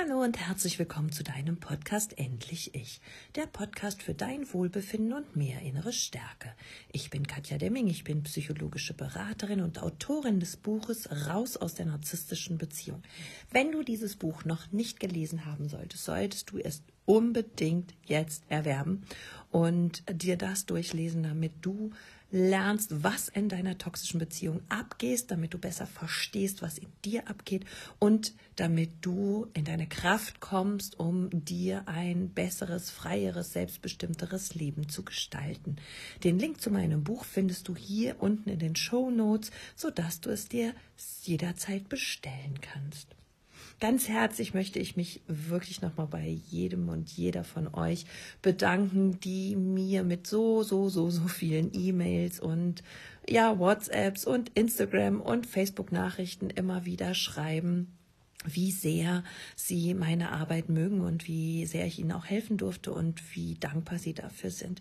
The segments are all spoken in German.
Hallo und herzlich willkommen zu deinem Podcast Endlich Ich, der Podcast für dein Wohlbefinden und mehr innere Stärke. Ich bin Katja Demming, ich bin psychologische Beraterin und Autorin des Buches Raus aus der narzisstischen Beziehung. Wenn du dieses Buch noch nicht gelesen haben solltest, solltest du es unbedingt jetzt erwerben und dir das durchlesen, damit du lernst, was in deiner toxischen Beziehung abgeht, damit du besser verstehst, was in dir abgeht und damit du in deine Kraft kommst, um dir ein besseres, freieres, selbstbestimmteres Leben zu gestalten. Den Link zu meinem Buch findest du hier unten in den Show Notes, sodass du es dir jederzeit bestellen kannst. Ganz herzlich möchte ich mich wirklich nochmal bei jedem und jeder von euch bedanken, die mir mit so, so, so, so vielen E-Mails und ja, WhatsApps und Instagram und Facebook-Nachrichten immer wieder schreiben wie sehr sie meine Arbeit mögen und wie sehr ich ihnen auch helfen durfte und wie dankbar sie dafür sind.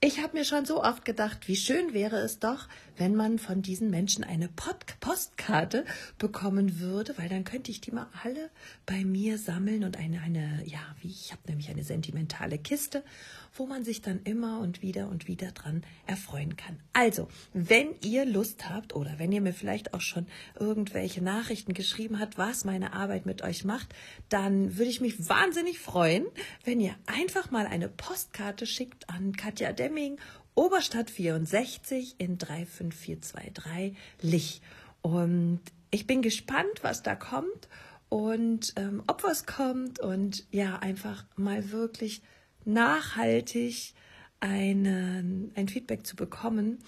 Ich habe mir schon so oft gedacht, wie schön wäre es doch, wenn man von diesen Menschen eine Pod Postkarte bekommen würde, weil dann könnte ich die mal alle bei mir sammeln und eine, eine ja, wie ich habe nämlich eine sentimentale Kiste, wo man sich dann immer und wieder und wieder dran erfreuen kann. Also, wenn ihr Lust habt oder wenn ihr mir vielleicht auch schon irgendwelche Nachrichten geschrieben habt, was meine Arbeit mit euch macht, dann würde ich mich wahnsinnig freuen, wenn ihr einfach mal eine Postkarte schickt an Katja Der Fleming, Oberstadt 64 in 35423 Lich. Und ich bin gespannt, was da kommt und ähm, ob was kommt und ja, einfach mal wirklich nachhaltig einen, ein Feedback zu bekommen,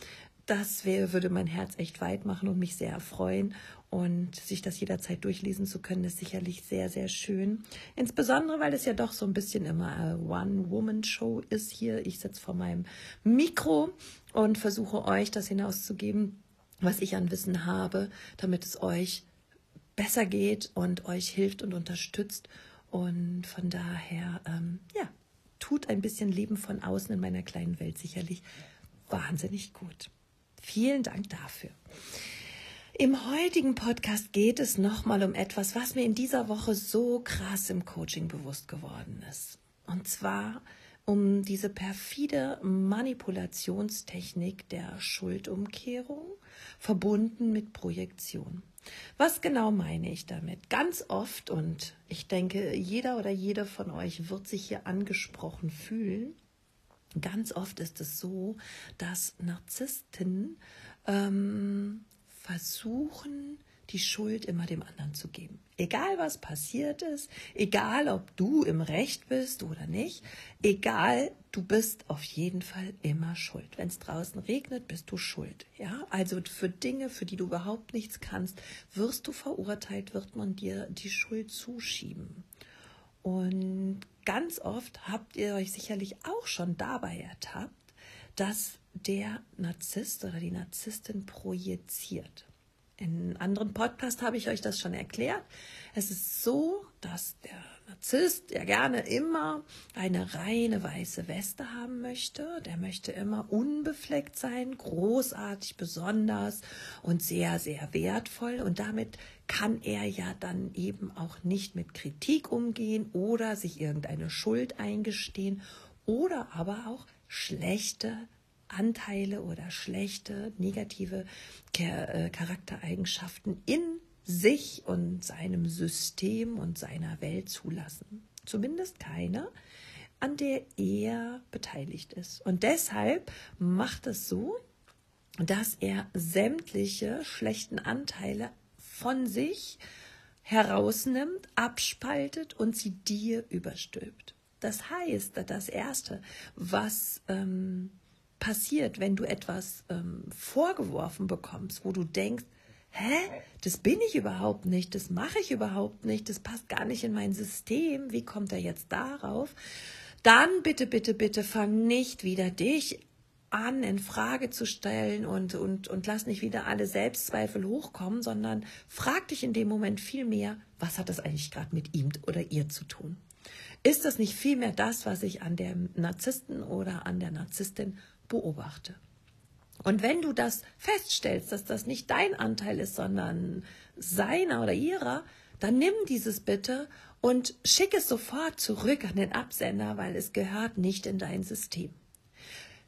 das wär, würde mein Herz echt weit machen und mich sehr erfreuen. Und sich das jederzeit durchlesen zu können, ist sicherlich sehr, sehr schön. Insbesondere, weil es ja doch so ein bisschen immer eine One-Woman-Show ist hier. Ich sitze vor meinem Mikro und versuche euch das hinauszugeben, was ich an Wissen habe, damit es euch besser geht und euch hilft und unterstützt. Und von daher, ähm, ja, tut ein bisschen Leben von außen in meiner kleinen Welt sicherlich wahnsinnig gut. Vielen Dank dafür. Im heutigen Podcast geht es nochmal um etwas, was mir in dieser Woche so krass im Coaching bewusst geworden ist. Und zwar um diese perfide Manipulationstechnik der Schuldumkehrung verbunden mit Projektion. Was genau meine ich damit? Ganz oft, und ich denke, jeder oder jede von euch wird sich hier angesprochen fühlen, ganz oft ist es so, dass Narzissten ähm, versuchen, die Schuld immer dem anderen zu geben. Egal was passiert ist, egal ob du im Recht bist oder nicht, egal, du bist auf jeden Fall immer schuld. Wenn es draußen regnet, bist du schuld. Ja, also für Dinge, für die du überhaupt nichts kannst, wirst du verurteilt, wird man dir die Schuld zuschieben. Und ganz oft habt ihr euch sicherlich auch schon dabei ertappt, dass der Narzisst oder die Narzisstin projiziert. In anderen Podcasts habe ich euch das schon erklärt. Es ist so, dass der Narzisst ja gerne immer eine reine weiße Weste haben möchte. Der möchte immer unbefleckt sein, großartig, besonders und sehr, sehr wertvoll. Und damit kann er ja dann eben auch nicht mit Kritik umgehen oder sich irgendeine Schuld eingestehen oder aber auch schlechte Anteile oder schlechte, negative äh, Charaktereigenschaften in sich und seinem System und seiner Welt zulassen. Zumindest keine, an der er beteiligt ist. Und deshalb macht es so, dass er sämtliche schlechten Anteile von sich herausnimmt, abspaltet und sie dir überstülpt. Das heißt, das Erste, was ähm, passiert, wenn du etwas ähm, vorgeworfen bekommst, wo du denkst, hä, das bin ich überhaupt nicht, das mache ich überhaupt nicht, das passt gar nicht in mein System, wie kommt er jetzt darauf? Dann bitte, bitte, bitte fang nicht wieder dich an, in Frage zu stellen und, und, und lass nicht wieder alle Selbstzweifel hochkommen, sondern frag dich in dem Moment viel mehr, was hat das eigentlich gerade mit ihm oder ihr zu tun? Ist das nicht vielmehr das, was ich an dem Narzissten oder an der Narzisstin beobachte. Und wenn du das feststellst, dass das nicht dein Anteil ist, sondern seiner oder ihrer, dann nimm dieses bitte und schick es sofort zurück an den Absender, weil es gehört nicht in dein System.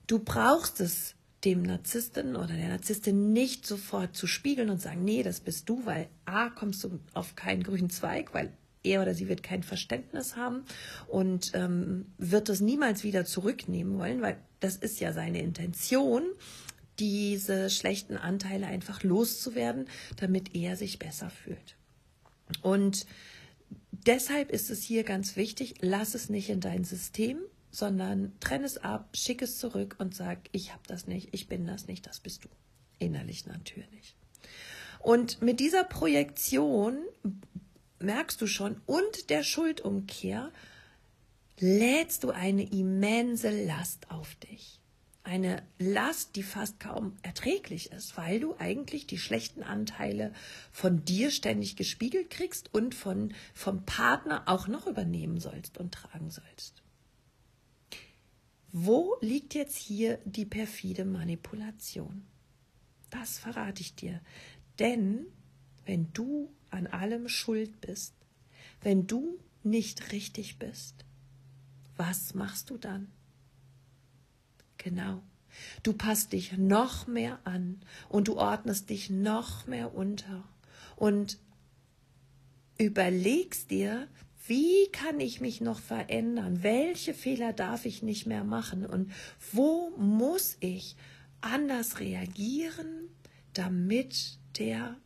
Du brauchst es dem Narzissten oder der Narzisstin nicht sofort zu spiegeln und sagen, nee, das bist du, weil A, kommst du auf keinen grünen Zweig, weil er oder sie wird kein Verständnis haben und ähm, wird es niemals wieder zurücknehmen wollen, weil das ist ja seine Intention, diese schlechten Anteile einfach loszuwerden, damit er sich besser fühlt. Und deshalb ist es hier ganz wichtig, lass es nicht in dein System, sondern trenn es ab, schick es zurück und sag, ich habe das nicht, ich bin das nicht, das bist du. Innerlich natürlich. Und mit dieser Projektion merkst du schon und der Schuldumkehr lädst du eine immense Last auf dich. Eine Last, die fast kaum erträglich ist, weil du eigentlich die schlechten Anteile von dir ständig gespiegelt kriegst und von, vom Partner auch noch übernehmen sollst und tragen sollst. Wo liegt jetzt hier die perfide Manipulation? Das verrate ich dir. Denn wenn du an allem schuld bist, wenn du nicht richtig bist, was machst du dann? Genau. Du passt dich noch mehr an und du ordnest dich noch mehr unter und überlegst dir, wie kann ich mich noch verändern? Welche Fehler darf ich nicht mehr machen? Und wo muss ich anders reagieren, damit der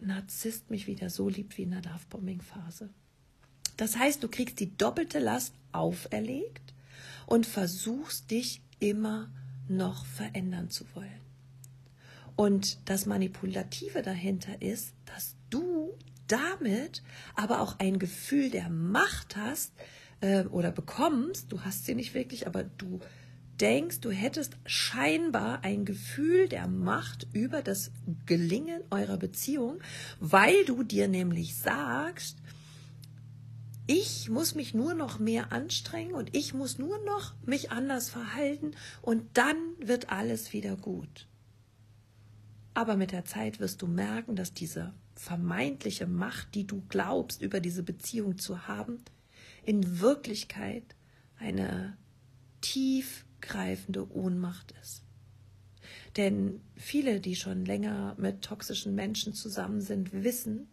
Narzisst mich wieder so liebt wie in der Lovebombing-Phase? Das heißt, du kriegst die doppelte Last auferlegt und versuchst dich immer noch verändern zu wollen. Und das Manipulative dahinter ist, dass du damit aber auch ein Gefühl der Macht hast äh, oder bekommst, du hast sie nicht wirklich, aber du denkst, du hättest scheinbar ein Gefühl der Macht über das Gelingen eurer Beziehung, weil du dir nämlich sagst, ich muss mich nur noch mehr anstrengen und ich muss nur noch mich anders verhalten und dann wird alles wieder gut. Aber mit der Zeit wirst du merken, dass diese vermeintliche Macht, die du glaubst, über diese Beziehung zu haben, in Wirklichkeit eine tiefgreifende Ohnmacht ist. Denn viele, die schon länger mit toxischen Menschen zusammen sind, wissen,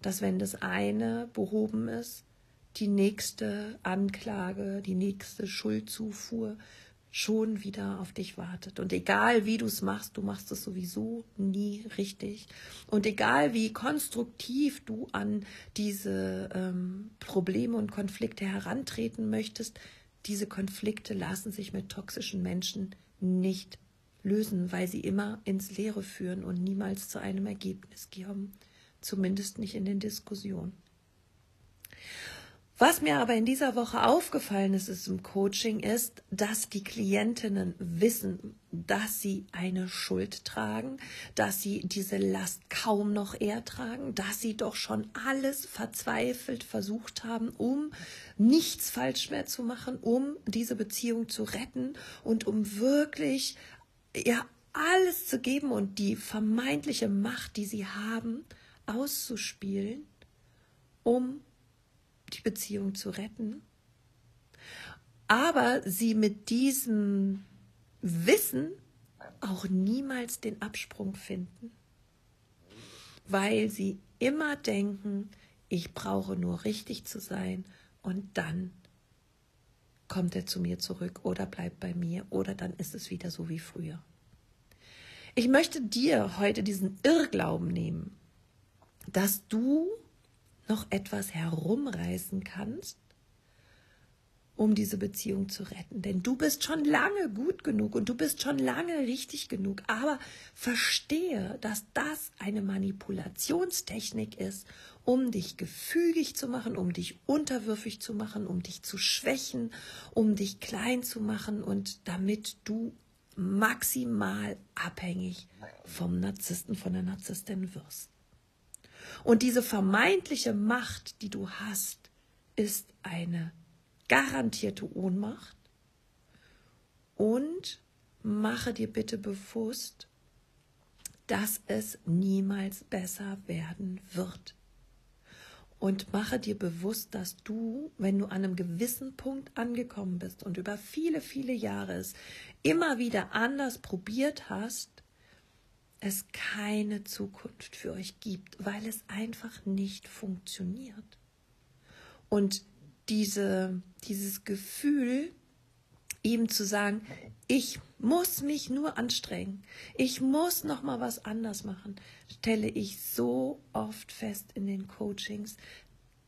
dass wenn das eine behoben ist, die nächste Anklage, die nächste Schuldzufuhr schon wieder auf dich wartet. Und egal wie du es machst, du machst es sowieso nie richtig. Und egal wie konstruktiv du an diese ähm, Probleme und Konflikte herantreten möchtest, diese Konflikte lassen sich mit toxischen Menschen nicht lösen, weil sie immer ins Leere führen und niemals zu einem Ergebnis kommen. Zumindest nicht in den Diskussionen. Was mir aber in dieser Woche aufgefallen ist, ist im Coaching, ist, dass die Klientinnen wissen, dass sie eine Schuld tragen, dass sie diese Last kaum noch ertragen, dass sie doch schon alles verzweifelt versucht haben, um nichts falsch mehr zu machen, um diese Beziehung zu retten und um wirklich, ja, alles zu geben und die vermeintliche Macht, die sie haben, auszuspielen, um die Beziehung zu retten. Aber sie mit diesem Wissen auch niemals den Absprung finden, weil sie immer denken, ich brauche nur richtig zu sein und dann kommt er zu mir zurück oder bleibt bei mir oder dann ist es wieder so wie früher. Ich möchte dir heute diesen Irrglauben nehmen, dass du noch etwas herumreißen kannst, um diese Beziehung zu retten. Denn du bist schon lange gut genug und du bist schon lange richtig genug. Aber verstehe, dass das eine Manipulationstechnik ist, um dich gefügig zu machen, um dich unterwürfig zu machen, um dich zu schwächen, um dich klein zu machen und damit du maximal abhängig vom Narzissten, von der Narzisstin wirst. Und diese vermeintliche Macht, die du hast, ist eine garantierte Ohnmacht. Und mache dir bitte bewusst, dass es niemals besser werden wird. und mache dir bewusst, dass du, wenn du an einem gewissen Punkt angekommen bist und über viele, viele Jahre es immer wieder anders probiert hast, es keine Zukunft für euch gibt, weil es einfach nicht funktioniert. Und diese, dieses Gefühl, ihm zu sagen, ich muss mich nur anstrengen, ich muss noch mal was anders machen, stelle ich so oft fest in den Coachings,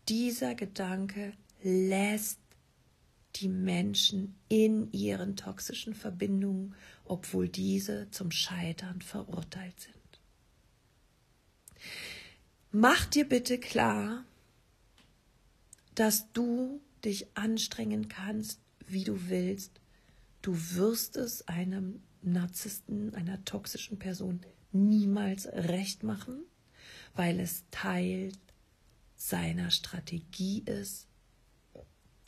dieser Gedanke lässt die Menschen in ihren toxischen Verbindungen, obwohl diese zum Scheitern verurteilt sind. Mach dir bitte klar, dass du dich anstrengen kannst, wie du willst. Du wirst es einem Narzissten, einer toxischen Person niemals recht machen, weil es Teil seiner Strategie ist,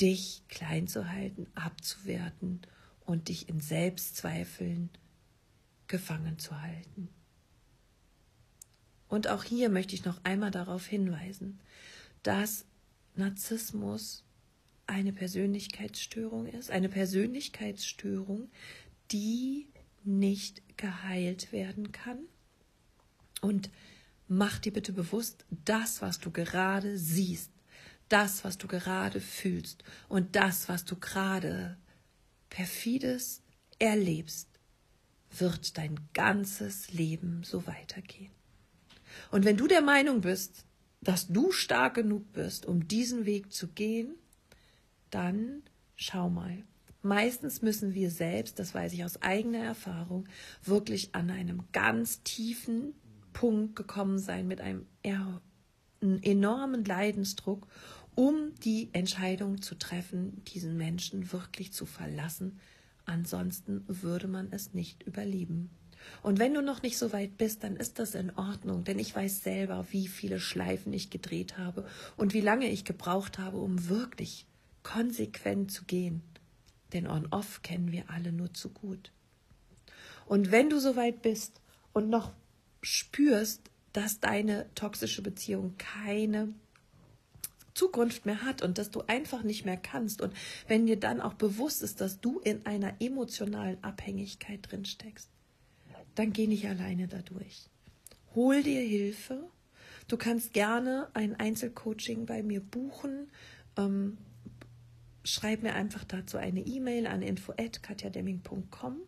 dich klein zu halten, abzuwerten und dich in Selbstzweifeln gefangen zu halten. Und auch hier möchte ich noch einmal darauf hinweisen, dass Narzissmus eine Persönlichkeitsstörung ist, eine Persönlichkeitsstörung, die nicht geheilt werden kann. Und mach dir bitte bewusst, das, was du gerade siehst, das, was du gerade fühlst und das, was du gerade perfides erlebst, wird dein ganzes Leben so weitergehen. Und wenn du der Meinung bist, dass du stark genug bist, um diesen Weg zu gehen, dann schau mal. Meistens müssen wir selbst, das weiß ich aus eigener Erfahrung, wirklich an einem ganz tiefen Punkt gekommen sein mit einem enormen Leidensdruck, um die Entscheidung zu treffen, diesen Menschen wirklich zu verlassen. Ansonsten würde man es nicht überleben. Und wenn du noch nicht so weit bist, dann ist das in Ordnung, denn ich weiß selber, wie viele Schleifen ich gedreht habe und wie lange ich gebraucht habe, um wirklich konsequent zu gehen. Denn On-Off kennen wir alle nur zu gut. Und wenn du so weit bist und noch spürst, dass deine toxische Beziehung keine Zukunft mehr hat und dass du einfach nicht mehr kannst und wenn dir dann auch bewusst ist, dass du in einer emotionalen Abhängigkeit drin steckst, dann geh nicht alleine dadurch. Hol dir Hilfe. Du kannst gerne ein Einzelcoaching bei mir buchen. Ähm, schreib mir einfach dazu eine E-Mail an info@katjademming.com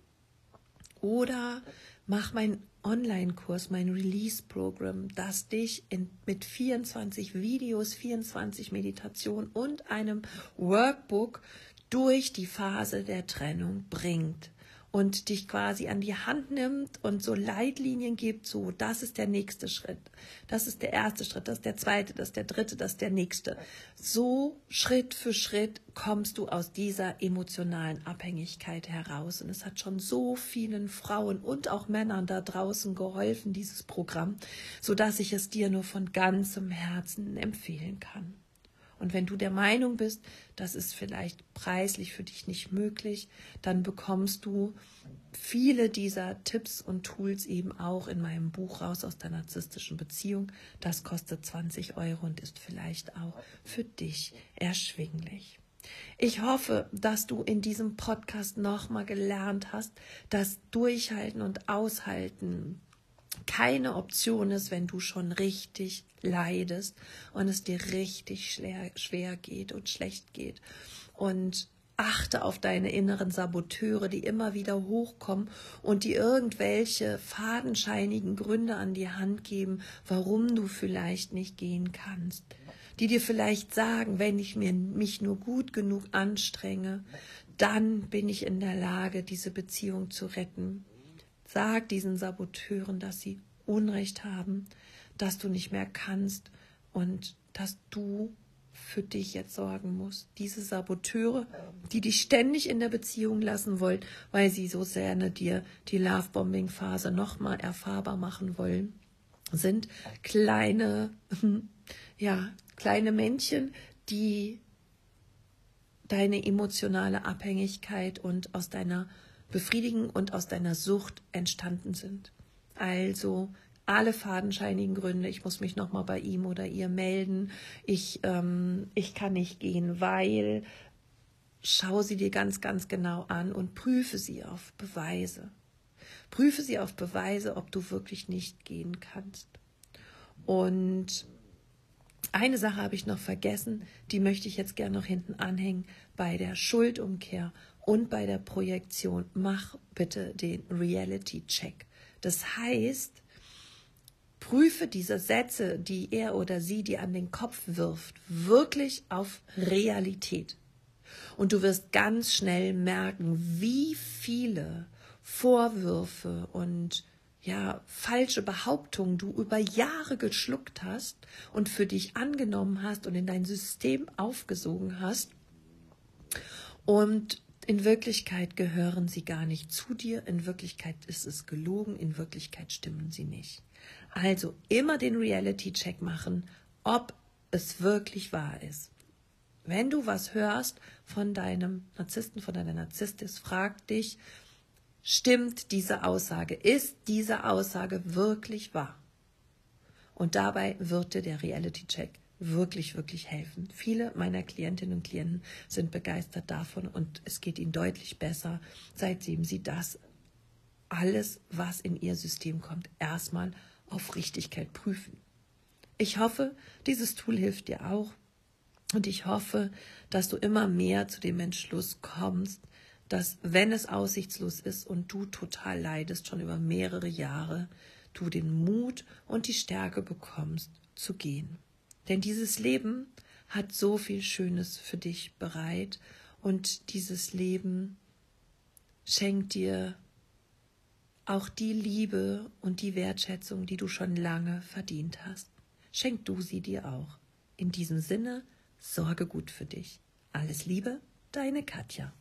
oder mach mein Online-Kurs, mein Release-Programm, das dich in, mit 24 Videos, 24 Meditationen und einem Workbook durch die Phase der Trennung bringt und dich quasi an die Hand nimmt und so Leitlinien gibt, so das ist der nächste Schritt, das ist der erste Schritt, das ist der zweite, das ist der dritte, das ist der nächste. So Schritt für Schritt kommst du aus dieser emotionalen Abhängigkeit heraus. Und es hat schon so vielen Frauen und auch Männern da draußen geholfen, dieses Programm, so dass ich es dir nur von ganzem Herzen empfehlen kann. Und wenn du der Meinung bist, das ist vielleicht preislich für dich nicht möglich, dann bekommst du viele dieser Tipps und Tools eben auch in meinem Buch raus aus der narzisstischen Beziehung. Das kostet 20 Euro und ist vielleicht auch für dich erschwinglich. Ich hoffe, dass du in diesem Podcast nochmal gelernt hast, dass Durchhalten und Aushalten keine Option ist, wenn du schon richtig leidest und es dir richtig schwer, schwer geht und schlecht geht. Und achte auf deine inneren Saboteure, die immer wieder hochkommen und die irgendwelche fadenscheinigen Gründe an die Hand geben, warum du vielleicht nicht gehen kannst. Die dir vielleicht sagen, wenn ich mir, mich nur gut genug anstrenge, dann bin ich in der Lage, diese Beziehung zu retten. Sag diesen Saboteuren, dass sie Unrecht haben, dass du nicht mehr kannst und dass du für dich jetzt sorgen musst. Diese Saboteure, die dich ständig in der Beziehung lassen wollen, weil sie so sehr dir die Lovebombing-Phase nochmal erfahrbar machen wollen, sind kleine, ja, kleine Männchen, die deine emotionale Abhängigkeit und aus deiner Befriedigung und aus deiner Sucht entstanden sind. Also alle fadenscheinigen Gründe, ich muss mich nochmal bei ihm oder ihr melden, ich, ähm, ich kann nicht gehen, weil, schau sie dir ganz, ganz genau an und prüfe sie auf Beweise. Prüfe sie auf Beweise, ob du wirklich nicht gehen kannst. Und eine Sache habe ich noch vergessen, die möchte ich jetzt gerne noch hinten anhängen. Bei der Schuldumkehr und bei der Projektion, mach bitte den Reality-Check. Das heißt, prüfe diese Sätze, die er oder sie dir an den Kopf wirft, wirklich auf Realität. Und du wirst ganz schnell merken, wie viele Vorwürfe und ja, falsche Behauptungen du über Jahre geschluckt hast und für dich angenommen hast und in dein System aufgesogen hast. Und in Wirklichkeit gehören sie gar nicht zu dir, in Wirklichkeit ist es gelogen, in Wirklichkeit stimmen sie nicht. Also immer den Reality-Check machen, ob es wirklich wahr ist. Wenn du was hörst von deinem Narzissten, von deiner Narzisstis, frag dich, stimmt diese Aussage? Ist diese Aussage wirklich wahr? Und dabei wird dir der Reality-Check wirklich, wirklich helfen. Viele meiner Klientinnen und Klienten sind begeistert davon und es geht ihnen deutlich besser, seitdem sie das alles, was in ihr System kommt, erstmal auf Richtigkeit prüfen. Ich hoffe, dieses Tool hilft dir auch und ich hoffe, dass du immer mehr zu dem Entschluss kommst, dass wenn es aussichtslos ist und du total leidest, schon über mehrere Jahre, du den Mut und die Stärke bekommst zu gehen. Denn dieses Leben hat so viel Schönes für dich bereit und dieses Leben schenkt dir auch die Liebe und die Wertschätzung, die du schon lange verdient hast. Schenk du sie dir auch. In diesem Sinne, sorge gut für dich. Alles Liebe, deine Katja.